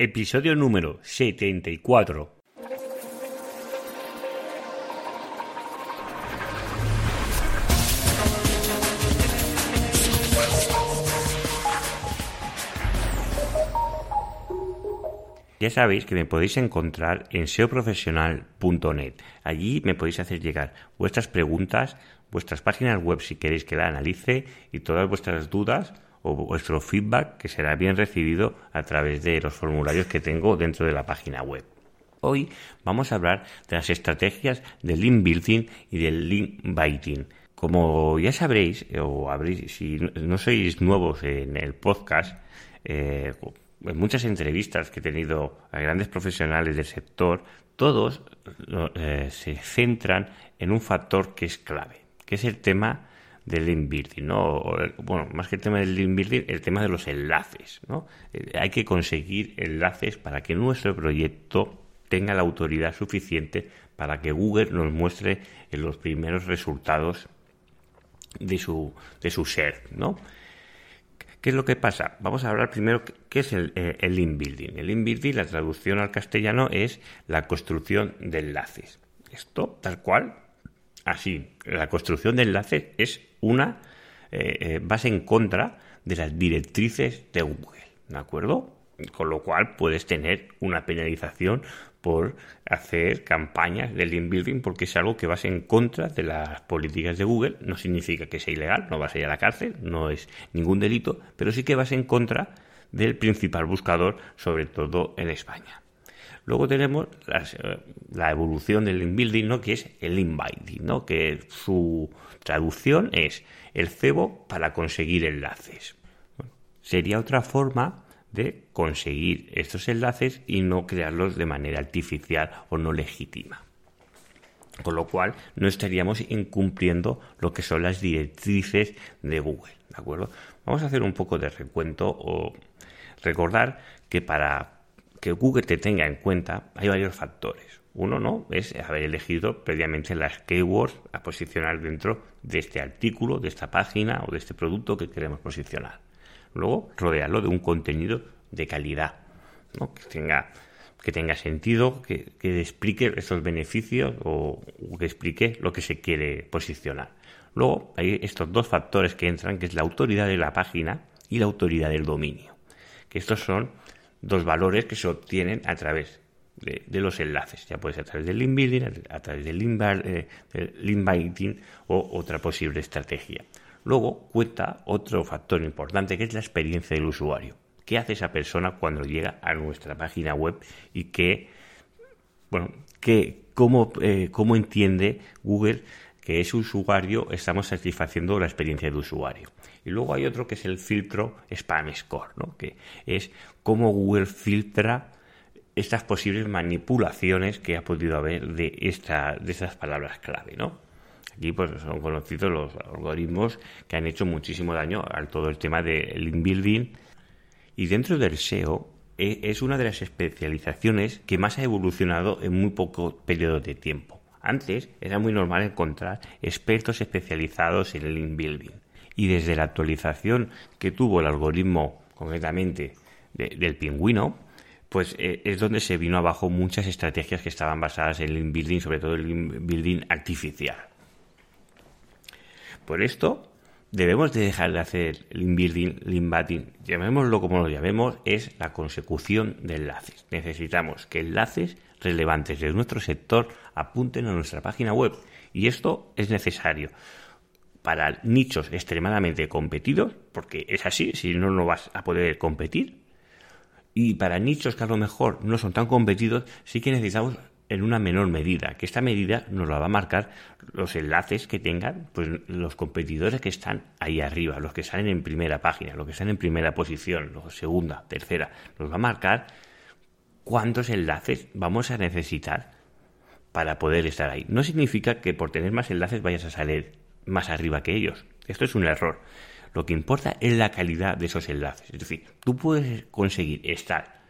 Episodio número 74. Ya sabéis que me podéis encontrar en seoprofesional.net. Allí me podéis hacer llegar vuestras preguntas, vuestras páginas web si queréis que la analice y todas vuestras dudas o vuestro feedback que será bien recibido a través de los formularios que tengo dentro de la página web. Hoy vamos a hablar de las estrategias del link building y del link biting. Como ya sabréis, o habréis, si no sois nuevos en el podcast, eh, en muchas entrevistas que he tenido a grandes profesionales del sector, todos eh, se centran en un factor que es clave, que es el tema del link building, ¿no? bueno, más que el tema del link building, el tema de los enlaces, ¿no? Eh, hay que conseguir enlaces para que nuestro proyecto tenga la autoridad suficiente para que Google nos muestre los primeros resultados de su, de su ser, ¿no? ¿Qué es lo que pasa? Vamos a hablar primero qué es el, eh, el. El link building, la traducción al castellano, es la construcción de enlaces. Esto, tal cual, así. La construcción de enlaces es una eh, eh, base en contra de las directrices de Google, ¿de acuerdo? Con lo cual puedes tener una penalización por hacer campañas de link building porque es algo que vas en contra de las políticas de Google. No significa que sea ilegal, no vas a ir a la cárcel, no es ningún delito, pero sí que vas en contra del principal buscador, sobre todo en España. Luego tenemos eh, la evolución del link building, ¿no? que es el link binding, ¿no? que su traducción es el cebo para conseguir enlaces. sería otra forma de conseguir estos enlaces y no crearlos de manera artificial o no legítima. Con lo cual no estaríamos incumpliendo lo que son las directrices de Google. ¿De acuerdo? Vamos a hacer un poco de recuento o recordar que para que Google te tenga en cuenta hay varios factores. Uno no es haber elegido previamente las keywords a posicionar dentro de este artículo, de esta página o de este producto que queremos posicionar. Luego, rodearlo de un contenido de calidad, que, tenga, que tenga sentido, que, explique esos beneficios o, que explique lo que se quiere posicionar. Luego hay estos dos factores que entran, que es la autoridad de la página y la autoridad del dominio. Que estos son dos valores que se obtienen a través de, los enlaces, ya puede ser a través del link building, a través del link, eh, del o otra posible estrategia. Luego cuenta otro factor importante que es la experiencia del usuario. ¿Qué hace esa persona cuando llega a nuestra página web y qué, bueno, qué, cómo, eh, cómo entiende Google que ese usuario estamos satisfaciendo la experiencia de usuario? Y luego hay otro que es el filtro Spam Score, ¿no? que es cómo Google filtra estas posibles manipulaciones que ha podido haber de, esta, de estas palabras clave, ¿no? Aquí pues son conocidos los algoritmos que han hecho muchísimo daño a todo el tema del link building y dentro del SEO e, es una de las especializaciones que más ha evolucionado en muy poco periodo de tiempo. Antes era muy normal encontrar expertos especializados en el link building y desde la actualización que tuvo el algoritmo concretamente del pingüino, pues eh, es donde se vino abajo muchas estrategias que estaban basadas en el link building, sobre todo el link building artificial. Por esto, debemos de dejar de hacer link building, link batting, llamémoslo como lo llamemos, es la consecución de enlaces. Necesitamos que enlaces relevantes de nuestro sector apunten a nuestra página web y esto es necesario para nichos extremadamente competidos, porque es así, si no, no vas a poder competir. Y para nichos que a lo mejor no son tan competidos, sí que necesitamos en una menor medida, que esta medida nos la va a marcar los enlaces que tengan pues, los competidores que están ahí arriba, los que salen en primera página, los que están en primera posición, los segunda, tercera, nos va a marcar cuántos enlaces vamos a necesitar para poder estar ahí. No significa que por tener más enlaces vayas a salir más arriba que ellos. Esto es un error. Lo que importa es la calidad de esos enlaces. Es decir, tú puedes conseguir estar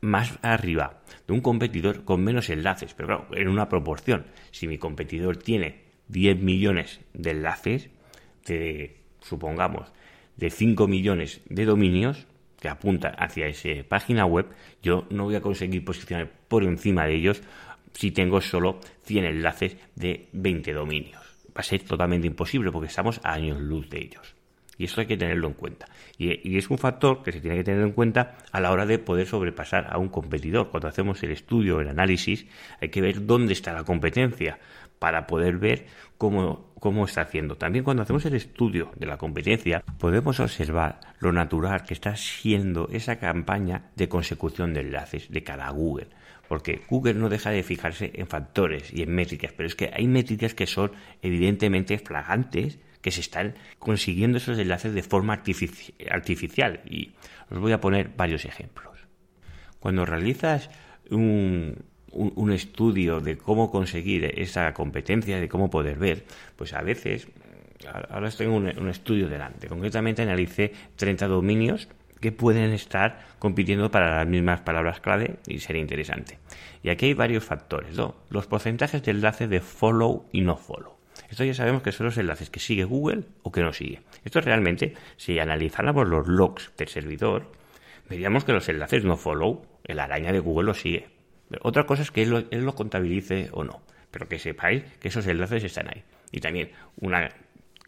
más arriba de un competidor con menos enlaces, pero claro, en una proporción. Si mi competidor tiene 10 millones de enlaces, de, supongamos, de 5 millones de dominios, que apuntan hacia esa página web, yo no voy a conseguir posicionar por encima de ellos si tengo solo 100 enlaces de 20 dominios. Va a ser totalmente imposible porque estamos a años luz de ellos. Y esto hay que tenerlo en cuenta. Y, es un factor que se tiene que tener en cuenta a la hora de poder sobrepasar a un competidor. Cuando hacemos el estudio, el análisis, hay que ver dónde está la competencia para poder ver cómo, cómo está haciendo. También cuando hacemos el estudio de la competencia, podemos observar lo natural que está siendo esa campaña de consecución de enlaces de cada Google. Porque Google no deja de fijarse en factores y en métricas, pero es que hay métricas que son evidentemente flagantes que se están consiguiendo esos enlaces de forma artificial. Y os voy a poner varios ejemplos. Cuando realizas un, un, estudio de cómo conseguir esa competencia, de cómo poder ver, pues a veces, ahora tengo un, un estudio delante, concretamente analicé 30 dominios que pueden estar compitiendo para las mismas palabras clave y sería interesante. Y aquí hay varios factores, ¿no? Los porcentajes de enlace de follow y no follow. Esto ya sabemos que son los enlaces que sigue Google o que no sigue. Esto realmente, si analizáramos los logs del servidor, veríamos que los enlaces no follow, el araña de Google lo sigue. otra cosa es que él lo, contabilice o no, pero que sepáis que esos enlaces están ahí. Y también una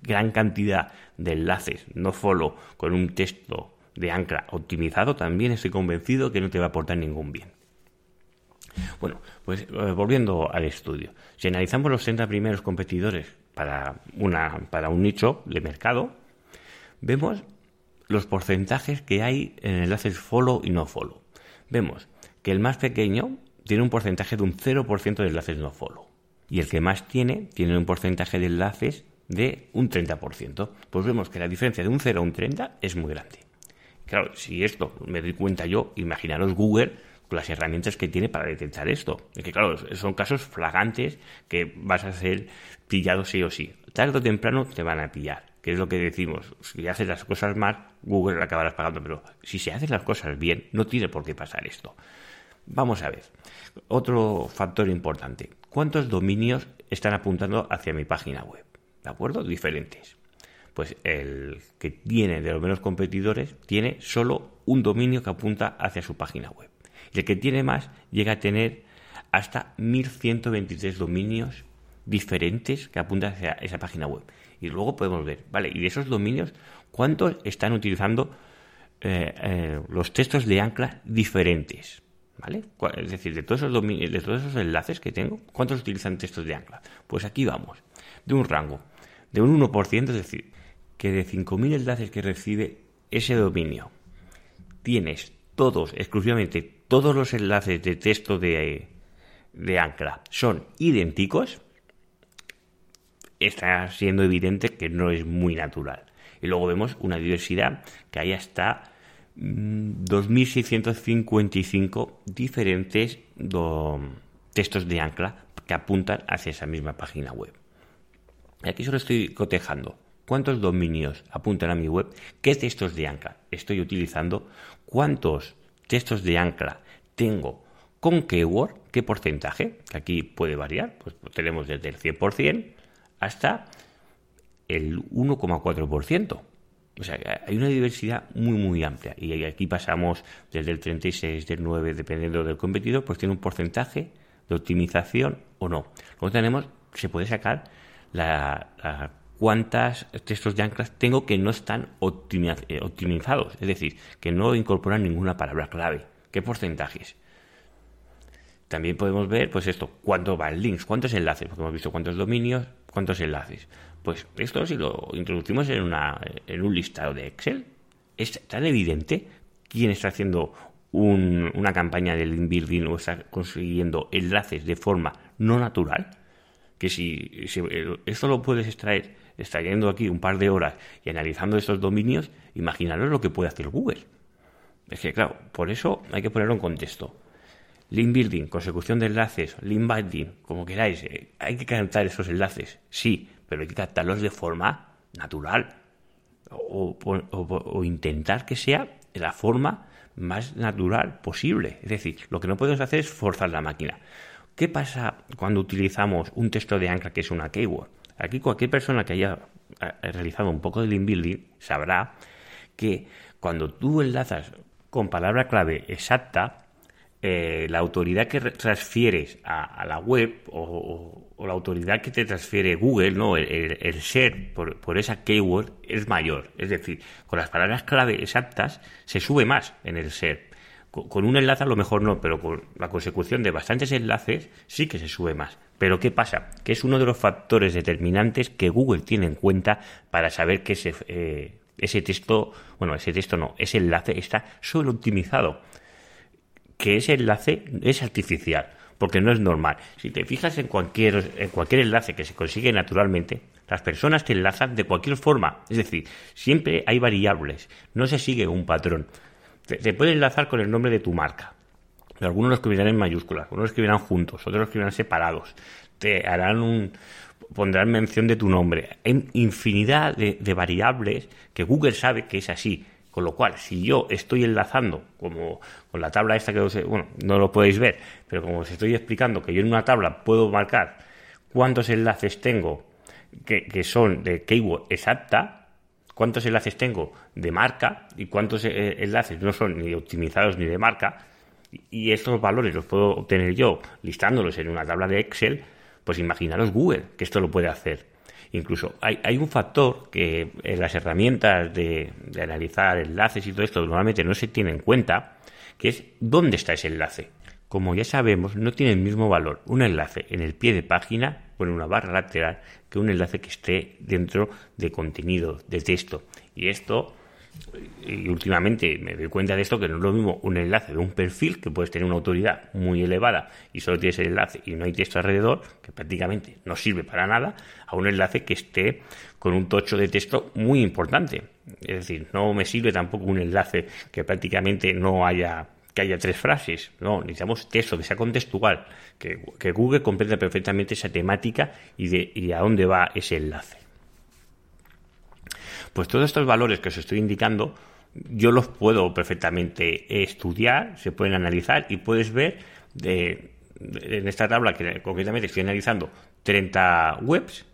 gran cantidad de enlaces no follow con un texto de ancla optimizado, también estoy convencido que no te va a aportar ningún bien. Bueno, pues eh, volviendo al estudio. Si analizamos los 30 primeros competidores para, una, para un nicho de mercado, vemos los porcentajes que hay en enlaces follow y no follow. Vemos que el más pequeño tiene un porcentaje de un 0% de enlaces no follow. Y el que más tiene, tiene un porcentaje de enlaces de un 30%. Pues vemos que la diferencia de un 0 a un 30 es muy grande. Claro, si esto me doy cuenta yo, imaginaros Google las herramientas que tiene para detectar esto. Es que, claro, son casos flagantes que vas a ser pillado sí o sí. Tarde o temprano te van a pillar, que es lo que decimos. Si haces las cosas mal, Google acabarás pagando, pero si se hacen las cosas bien, no tiene por qué pasar esto. Vamos a ver. Otro factor importante. ¿Cuántos dominios están apuntando hacia mi página web? ¿De acuerdo? Diferentes. Pues el que tiene de los menos competidores tiene solo un dominio que apunta hacia su página web. Y el que tiene más llega a tener hasta 1123 dominios diferentes que apuntan hacia esa página web. Y luego podemos ver, ¿vale? Y de esos dominios, ¿cuántos están utilizando eh, eh, los textos de ancla diferentes? ¿Vale? Es decir, de todos, esos dominios, de todos esos enlaces que tengo, ¿cuántos utilizan textos de ancla? Pues aquí vamos, de un rango de un 1%, es decir, que de 5.000 enlaces que recibe ese dominio, tienes todos, exclusivamente todos los enlaces de texto de, de Ancla son idénticos, está siendo evidente que no es muy natural. Y luego vemos una diversidad que hay hasta 2.655 mm, diferentes textos de ancla que apuntan hacia esa misma página web. Aquí solo estoy cotejando cuántos dominios apuntan a mi web, qué textos de ancla estoy utilizando, cuántos textos de ancla tengo con keyword, qué porcentaje, que aquí puede variar, pues tenemos desde el 100% hasta el 1,4%. O sea, hay una diversidad muy, muy amplia. Y aquí pasamos desde el 36, del 9, dependiendo del competidor, pues tiene un porcentaje de optimización o no. Luego tenemos, se puede sacar la, la cuántos textos de anclas tengo que no están eh, optimizados, es decir, que no incorporan ninguna palabra clave. ¿Qué porcentajes? También podemos ver, pues esto, cuánto van links, cuántos enlaces, porque hemos visto cuántos dominios, cuántos enlaces. Pues esto si lo introducimos en, una, en un listado de Excel, es tan evidente quién está haciendo una campaña de link building o está consiguiendo enlaces de forma no natural, que si, si esto lo puedes extraer extrayendo aquí un par de horas y analizando estos dominios, imaginaros lo que puede hacer Google. Es que, claro, por eso hay que ponerlo en contexto. Link building, consecución de enlaces, link binding, como queráis, eh, hay que captar esos enlaces, sí, pero hay que captarlos de forma natural o, o intentar que sea la forma más natural posible. Es decir, lo que no podemos hacer es forzar la máquina. ¿Qué pasa cuando utilizamos un texto de ancla que es una keyword? Aquí cualquier persona que haya realizado un poco de link building sabrá que cuando tú enlazas con palabra clave exacta, eh, la autoridad que transfieres a, la web o, la autoridad que te transfiere Google, ¿no? el, el, ser por, esa keyword es mayor. Es decir, con las palabras clave exactas se sube más en el ser. Con, un enlace a lo mejor no, pero con la consecución de bastantes enlaces sí que se sube más. Pero ¿qué pasa? Que es uno de los factores determinantes que Google tiene en cuenta para saber que ese, eh, ese texto, bueno, ese texto no, ese enlace está solo optimizado que ese enlace es artificial, porque no es normal. Si te fijas en cualquier, en cualquier enlace que se consigue naturalmente, las personas te enlazan de cualquier forma. Es decir, siempre hay variables, no se sigue un patrón. Te, puede enlazar con el nombre de tu marca. Algunos lo escribirán en mayúsculas, algunos lo escribirán juntos, otros lo escribirán separados. Te harán un, pondrán mención de tu nombre. Hay infinidad de, variables que Google sabe que es así con lo cual, si yo estoy enlazando, como con la tabla esta que os, bueno, no lo podéis ver, pero como os estoy explicando que yo en una tabla puedo marcar cuántos enlaces tengo que, son de keyword exacta, cuántos enlaces tengo de marca y cuántos eh, enlaces no son ni optimizados ni de marca, y estos valores los puedo obtener yo listándolos en una tabla de Excel, pues imaginaros Google, que esto lo puede hacer. Incluso hay, un factor que en las herramientas de, analizar enlaces y todo esto normalmente no se tiene en cuenta, que es dónde está ese enlace. Como ya sabemos, no tiene el mismo valor un enlace en el pie de página en una barra lateral que un enlace que esté dentro de contenido, de texto. Y esto y últimamente me doy cuenta de esto que no es lo mismo un enlace de un perfil que puedes tener una autoridad muy elevada y solo tienes el enlace y no hay texto alrededor que prácticamente no sirve para nada a un enlace que esté con un tocho de texto muy importante es decir no me sirve tampoco un enlace que prácticamente no haya que haya tres frases. No necesitamos texto que sea contextual que, que Google comprenda perfectamente esa temática y de y a dónde va ese enlace. Pues todos estos valores que os estoy indicando, yo los puedo perfectamente estudiar, se pueden analizar y puedes ver de, en esta tabla que concretamente estoy analizando 30 webs,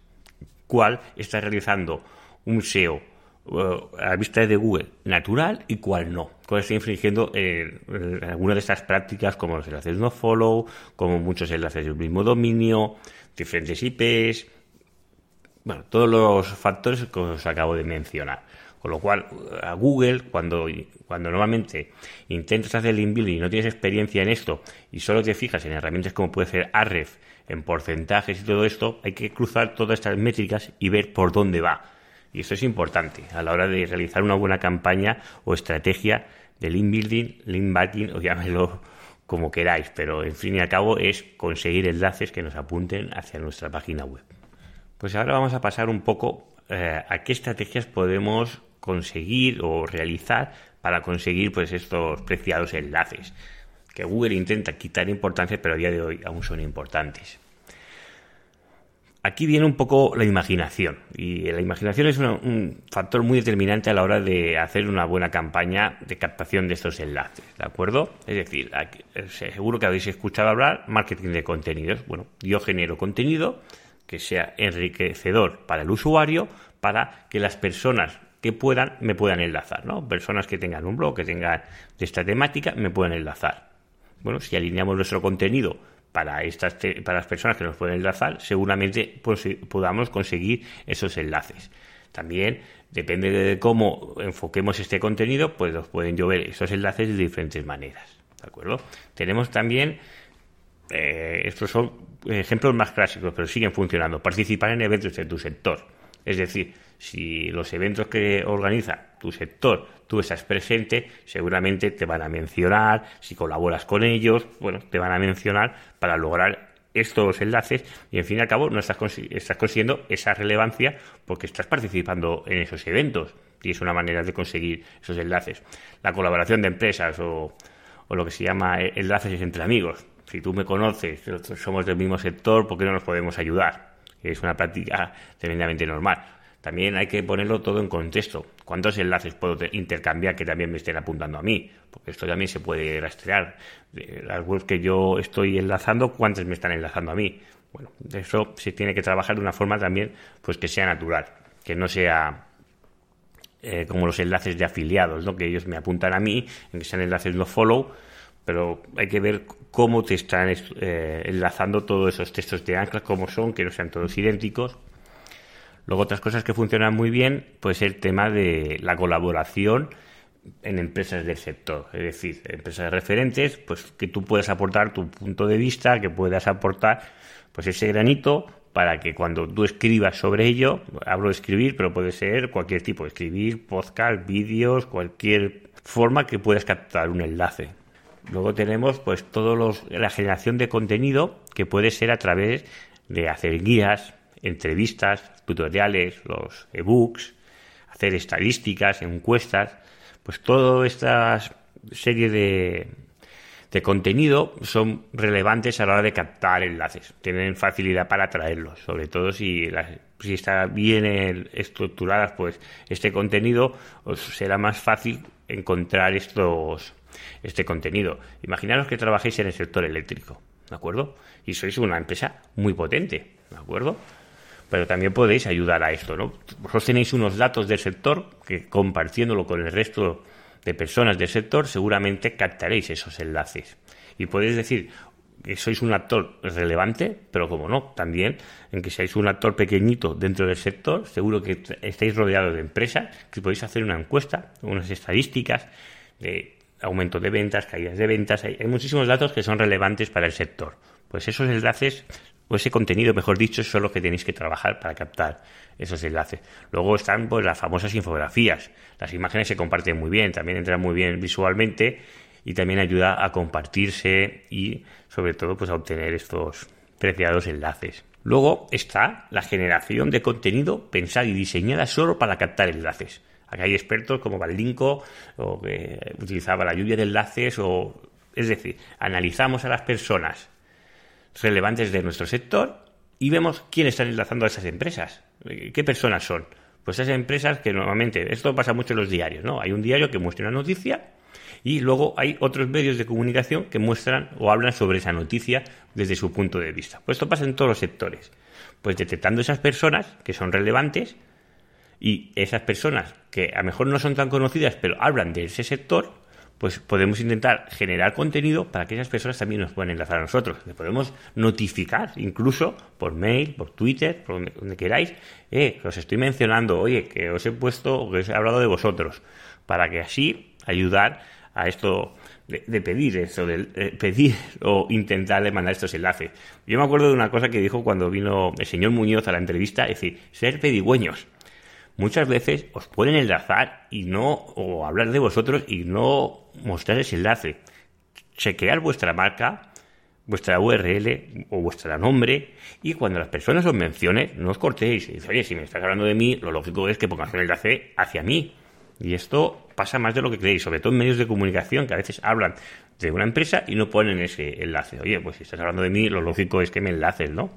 cuál está realizando un SEO a vista de Google natural y cuál no. Cuál está infringiendo en, alguna de estas prácticas como los enlaces no follow, como muchos enlaces del mismo dominio, diferentes IPs, bueno, todos los factores que os acabo de mencionar. Con lo cual, a Google, cuando, cuando normalmente intentas hacer el inbuilding y no tienes experiencia en esto y solo te fijas en herramientas como puede ser Arref, en porcentajes y todo esto, hay que cruzar todas estas métricas y ver por dónde va. Y eso es importante a la hora de realizar una buena campaña o estrategia de link building, link backing o llámelo como queráis, pero en fin y al cabo es conseguir enlaces que nos apunten hacia nuestra página web. Pues ahora vamos a pasar un poco eh, a qué estrategias podemos conseguir o realizar para conseguir pues estos preciados enlaces que Google intenta quitar importancia pero a día de hoy aún son importantes. Aquí viene un poco la imaginación y la imaginación es un factor muy determinante a la hora de hacer una buena campaña de captación de estos enlaces, ¿de acuerdo? Es decir, eh, seguro que habéis escuchado hablar marketing de contenidos. Bueno, yo genero contenido que sea enriquecedor para el usuario para que las personas que puedan me puedan enlazar, ¿no? Personas que tengan un blog, que tengan de esta temática, me puedan enlazar. Bueno, si alineamos nuestro contenido para estas para las personas que nos pueden enlazar, seguramente podamos conseguir esos enlaces. También depende de cómo enfoquemos este contenido, pues nos pueden llover esos enlaces de diferentes maneras. ¿De acuerdo? Tenemos también eh, estos son ejemplos más clásicos, pero siguen funcionando. Participar en eventos de tu sector. Es decir, si los eventos que organiza tu sector tú estás presente, seguramente te van a mencionar, si colaboras con ellos, bueno, te van a mencionar para lograr estos enlaces y en fin y al cabo no estás, estás consiguiendo esa relevancia porque estás participando en esos eventos y es una manera de conseguir esos enlaces. La colaboración de empresas o, o lo que se llama enlaces entre amigos si tú me conoces, somos del mismo sector, ¿por qué no nos podemos ayudar? Es una práctica tremendamente normal. También hay que ponerlo todo en contexto. ¿Cuántos enlaces puedo intercambiar que también me estén apuntando a mí? Porque esto también se puede rastrear. Las webs que yo estoy enlazando, ¿cuántas me están enlazando a mí? Bueno, eso se tiene que trabajar de una forma también pues que sea natural, que no sea eh, como los enlaces de afiliados, ¿no? que ellos me apuntan a mí, en que sean enlaces no follow, pero hay que ver cómo te están eh, enlazando todos esos textos de ancla, cómo son, que no sean todos idénticos. Luego otras cosas que funcionan muy bien, pues el tema de la colaboración en empresas del sector, es decir, empresas referentes, pues que tú puedas aportar tu punto de vista, que puedas aportar pues ese granito para que cuando tú escribas sobre ello, hablo de escribir, pero puede ser cualquier tipo, escribir, podcast, vídeos, cualquier forma que puedas captar un enlace. Luego tenemos pues todo los, la generación de contenido que puede ser a través de hacer guías, entrevistas, tutoriales, los ebooks, hacer estadísticas, encuestas, pues toda esta serie de, de contenido son relevantes a la hora de captar enlaces. Tienen facilidad para traerlos, sobre todo si, si está bien estructuradas, pues este contenido os será más fácil encontrar estos este contenido. Imaginaros que trabajéis en el sector eléctrico, ¿de acuerdo? Y sois una empresa muy potente, ¿de acuerdo? Pero también podéis ayudar a esto, ¿no? Vosotros tenéis unos datos del sector que compartiéndolo con el resto de personas del sector, seguramente captaréis esos enlaces. Y podéis decir que sois un actor relevante, pero como no, también en que seáis un actor pequeñito dentro del sector, seguro que estáis rodeados de empresas, que podéis hacer una encuesta, unas estadísticas de aumento de ventas, caídas de ventas, hay, hay muchísimos datos que son relevantes para el sector. Pues esos enlaces o ese contenido, mejor dicho, son los que tenéis que trabajar para captar esos enlaces. Luego están pues las famosas infografías. Las imágenes se comparten muy bien, también entran muy bien visualmente y también ayuda a compartirse y sobre todo pues a obtener estos preciados enlaces. Luego está la generación de contenido pensada y diseñada solo para captar enlaces. Aquí hay expertos como Valdinco o que utilizaba la lluvia de enlaces o es decir, analizamos a las personas relevantes de nuestro sector y vemos quién están enlazando a esas empresas. ¿Qué personas son? Pues esas empresas que normalmente, esto pasa mucho en los diarios, ¿no? Hay un diario que muestra una noticia y luego hay otros medios de comunicación que muestran o hablan sobre esa noticia desde su punto de vista. Pues esto pasa en todos los sectores. Pues detectando esas personas que son relevantes y esas personas que a lo mejor no son tan conocidas pero hablan de ese sector, pues podemos intentar generar contenido para que esas personas también nos puedan enlazar a nosotros. Le podemos notificar incluso por mail, por Twitter, por donde, queráis, eh, os estoy mencionando, oye, que os he puesto, que os he hablado de vosotros, para que así ayudar a esto de, pedir eso, de, pedir o intentar mandar estos enlaces. Yo me acuerdo de una cosa que dijo cuando vino el señor Muñoz a la entrevista, es decir, ser pedigüeños muchas veces os pueden enlazar y no, o hablar de vosotros y no mostrar ese enlace. Chequear vuestra marca, vuestra URL o vuestro nombre y cuando las personas os mencionen, no os cortéis. Y oye, si me estás hablando de mí, lo lógico es que pongas un enlace hacia mí. Y esto pasa más de lo que creéis, sobre todo en medios de comunicación que a veces hablan de una empresa y no ponen ese enlace. Oye, pues si estás hablando de mí, lo lógico es que me enlaces, ¿no?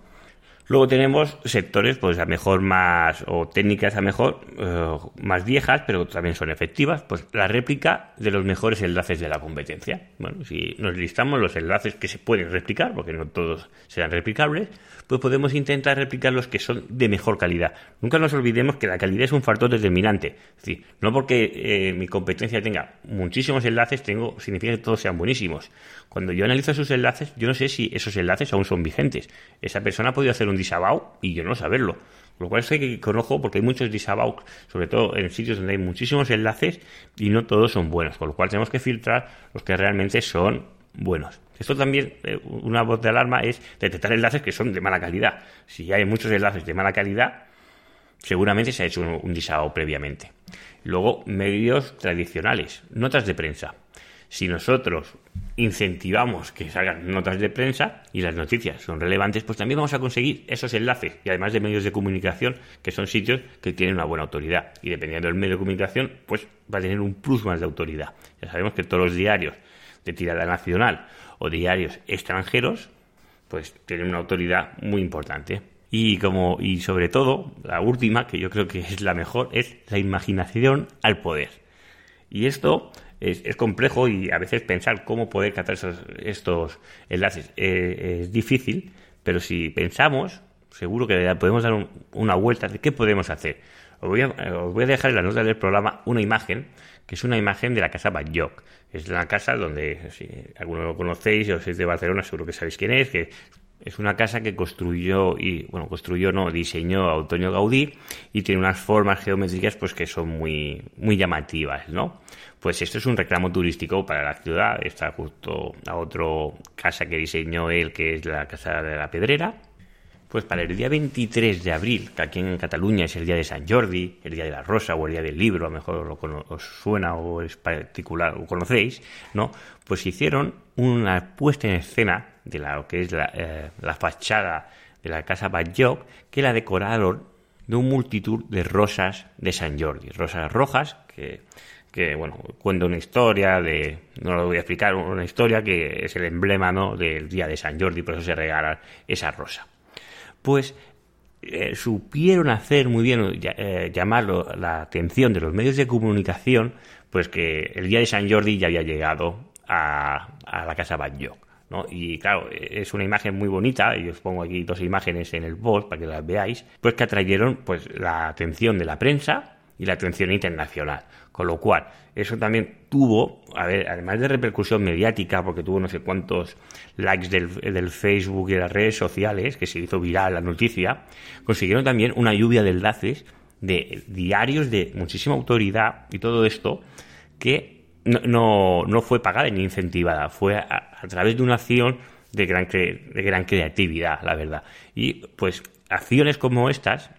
Luego tenemos sectores, pues a mejor más, o técnicas a mejor eh, más viejas, pero también son efectivas, pues la réplica de los mejores enlaces de la competencia. Bueno, si nos listamos los enlaces que se pueden replicar, porque no todos serán replicables, pues podemos intentar replicar los que son de mejor calidad. Nunca nos olvidemos que la calidad es un factor determinante. Es no porque eh, mi competencia tenga muchísimos enlaces, tengo, significa que todos sean buenísimos. Cuando yo analizo sus enlaces, yo no sé si esos enlaces aún son vigentes. Esa persona ha podido hacer un disavow y yo no saberlo. Lo cual es que conozco porque hay muchos disavows, sobre todo en sitios donde hay muchísimos enlaces y no todos son buenos. Con lo cual tenemos que filtrar los que realmente son buenos. Esto también, eh, una voz de alarma es detectar enlaces que son de mala calidad. Si hay muchos enlaces de mala calidad, seguramente se ha hecho un, un previamente. Luego, medios tradicionales, notas de prensa si nosotros incentivamos que salgan notas de prensa y las noticias son relevantes, pues también vamos a conseguir esos enlaces y además de medios de comunicación que son sitios que tienen una buena autoridad y dependiendo del medio de comunicación pues va a tener un plus más de autoridad. Ya sabemos que todos los diarios de tirada nacional o diarios extranjeros pues tienen una autoridad muy importante. Y como y sobre todo la última que yo creo que es la mejor es la imaginación al poder. Y esto es, complejo y a veces pensar cómo poder captar estos enlaces eh, es difícil, pero si pensamos, seguro que podemos dar una vuelta de qué podemos hacer. Os voy, a, os voy a dejar en la nota del programa una imagen, que es una imagen de la casa Batllog. Es la casa donde, si alguno lo conocéis o sois de Barcelona, seguro que sabéis quién es, que es una casa que construyó y bueno construyó no diseñó Antonio Gaudí y tiene unas formas geométricas pues que son muy muy llamativas no pues esto es un reclamo turístico para la ciudad. Está justo a otro casa que diseñó él que es la casa de la Pedrera. Pues para el día 23 de abril, que aquí en Cataluña es el día de San Jordi, el día de la Rosa o el día del libro, a lo mejor os suena o es particular o conocéis, ¿no? Pues hicieron una puesta en escena de lo que es la, eh, fachada de la casa Batllog, que la decoraron de un multitud de rosas de San Jordi, rosas rojas que que bueno, cuenta una historia de, no lo voy a explicar, una historia que es el emblema ¿no? del día de San Jordi, por eso se regala esa rosa pues eh, supieron hacer muy bien, eh, llamarlo la atención de los medios de comunicación, pues que el día de San Jordi ya había llegado a, la casa Batlló. ¿no? Y claro, es una imagen muy bonita, y os pongo aquí dos imágenes en el post para que las veáis, pues que atrayeron pues la atención de la prensa y la atención internacional. Con lo cual, eso también tuvo, a ver, además de repercusión mediática, porque tuvo no sé cuántos likes del, Facebook y de las redes sociales, que se hizo viral la noticia, consiguieron también una lluvia de enlaces de diarios de muchísima autoridad y todo esto que no, no, fue pagada ni incentivada, fue a, través de una acción de gran, de gran creatividad, la verdad. Y pues acciones como estas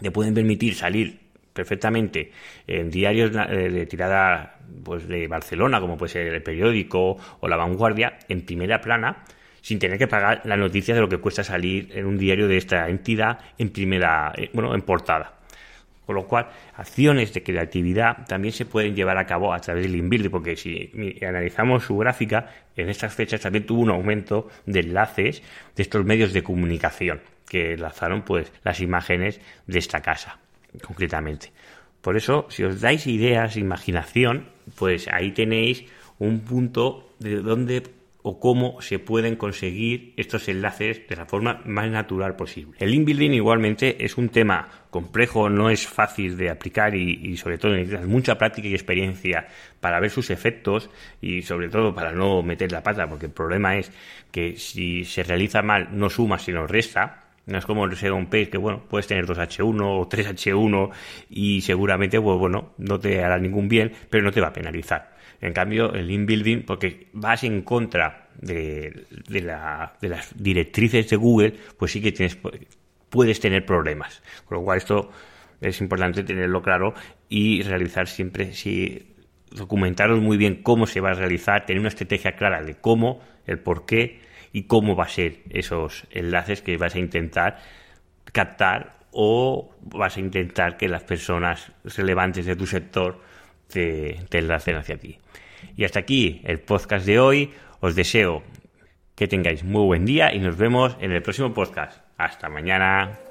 te pueden permitir salir perfectamente en diarios eh, de tirada pues de Barcelona, como puede ser el periódico o la vanguardia, en primera plana, sin tener que pagar la noticia de lo que cuesta salir en un diario de esta entidad en primera, eh, bueno, en portada. Con lo cual, acciones de creatividad también se pueden llevar a cabo a través del InBuild, porque si analizamos su gráfica, en estas fechas también tuvo un aumento de enlaces de estos medios de comunicación que enlazaron pues las imágenes de esta casa concretamente. Por eso, si os dais ideas, imaginación, pues ahí tenéis un punto de dónde o cómo se pueden conseguir estos enlaces de la forma más natural posible. El link building igualmente es un tema complejo, no es fácil de aplicar y, sobre todo necesitas mucha práctica y experiencia para ver sus efectos y sobre todo para no meter la pata, porque el problema es que si se realiza mal no suma sino resta no es como ser un page que, bueno, puedes tener 2H1 o 3H1 y seguramente, pues, bueno, no te hará ningún bien, pero no te va a penalizar. En cambio, el inbuilding, porque vas en contra de, de, la, de las directrices de Google, pues sí que tienes, puedes tener problemas. Con lo cual, esto es importante tenerlo claro y realizar siempre, si documentaros muy bien cómo se va a realizar, tener una estrategia clara de cómo, el por qué y cómo va a ser esos enlaces que vas a intentar captar o vas a intentar que las personas relevantes de tu sector te, te enlacen hacia ti. Y hasta aquí el podcast de hoy. Os deseo que tengáis muy buen día y nos vemos en el próximo podcast. Hasta mañana.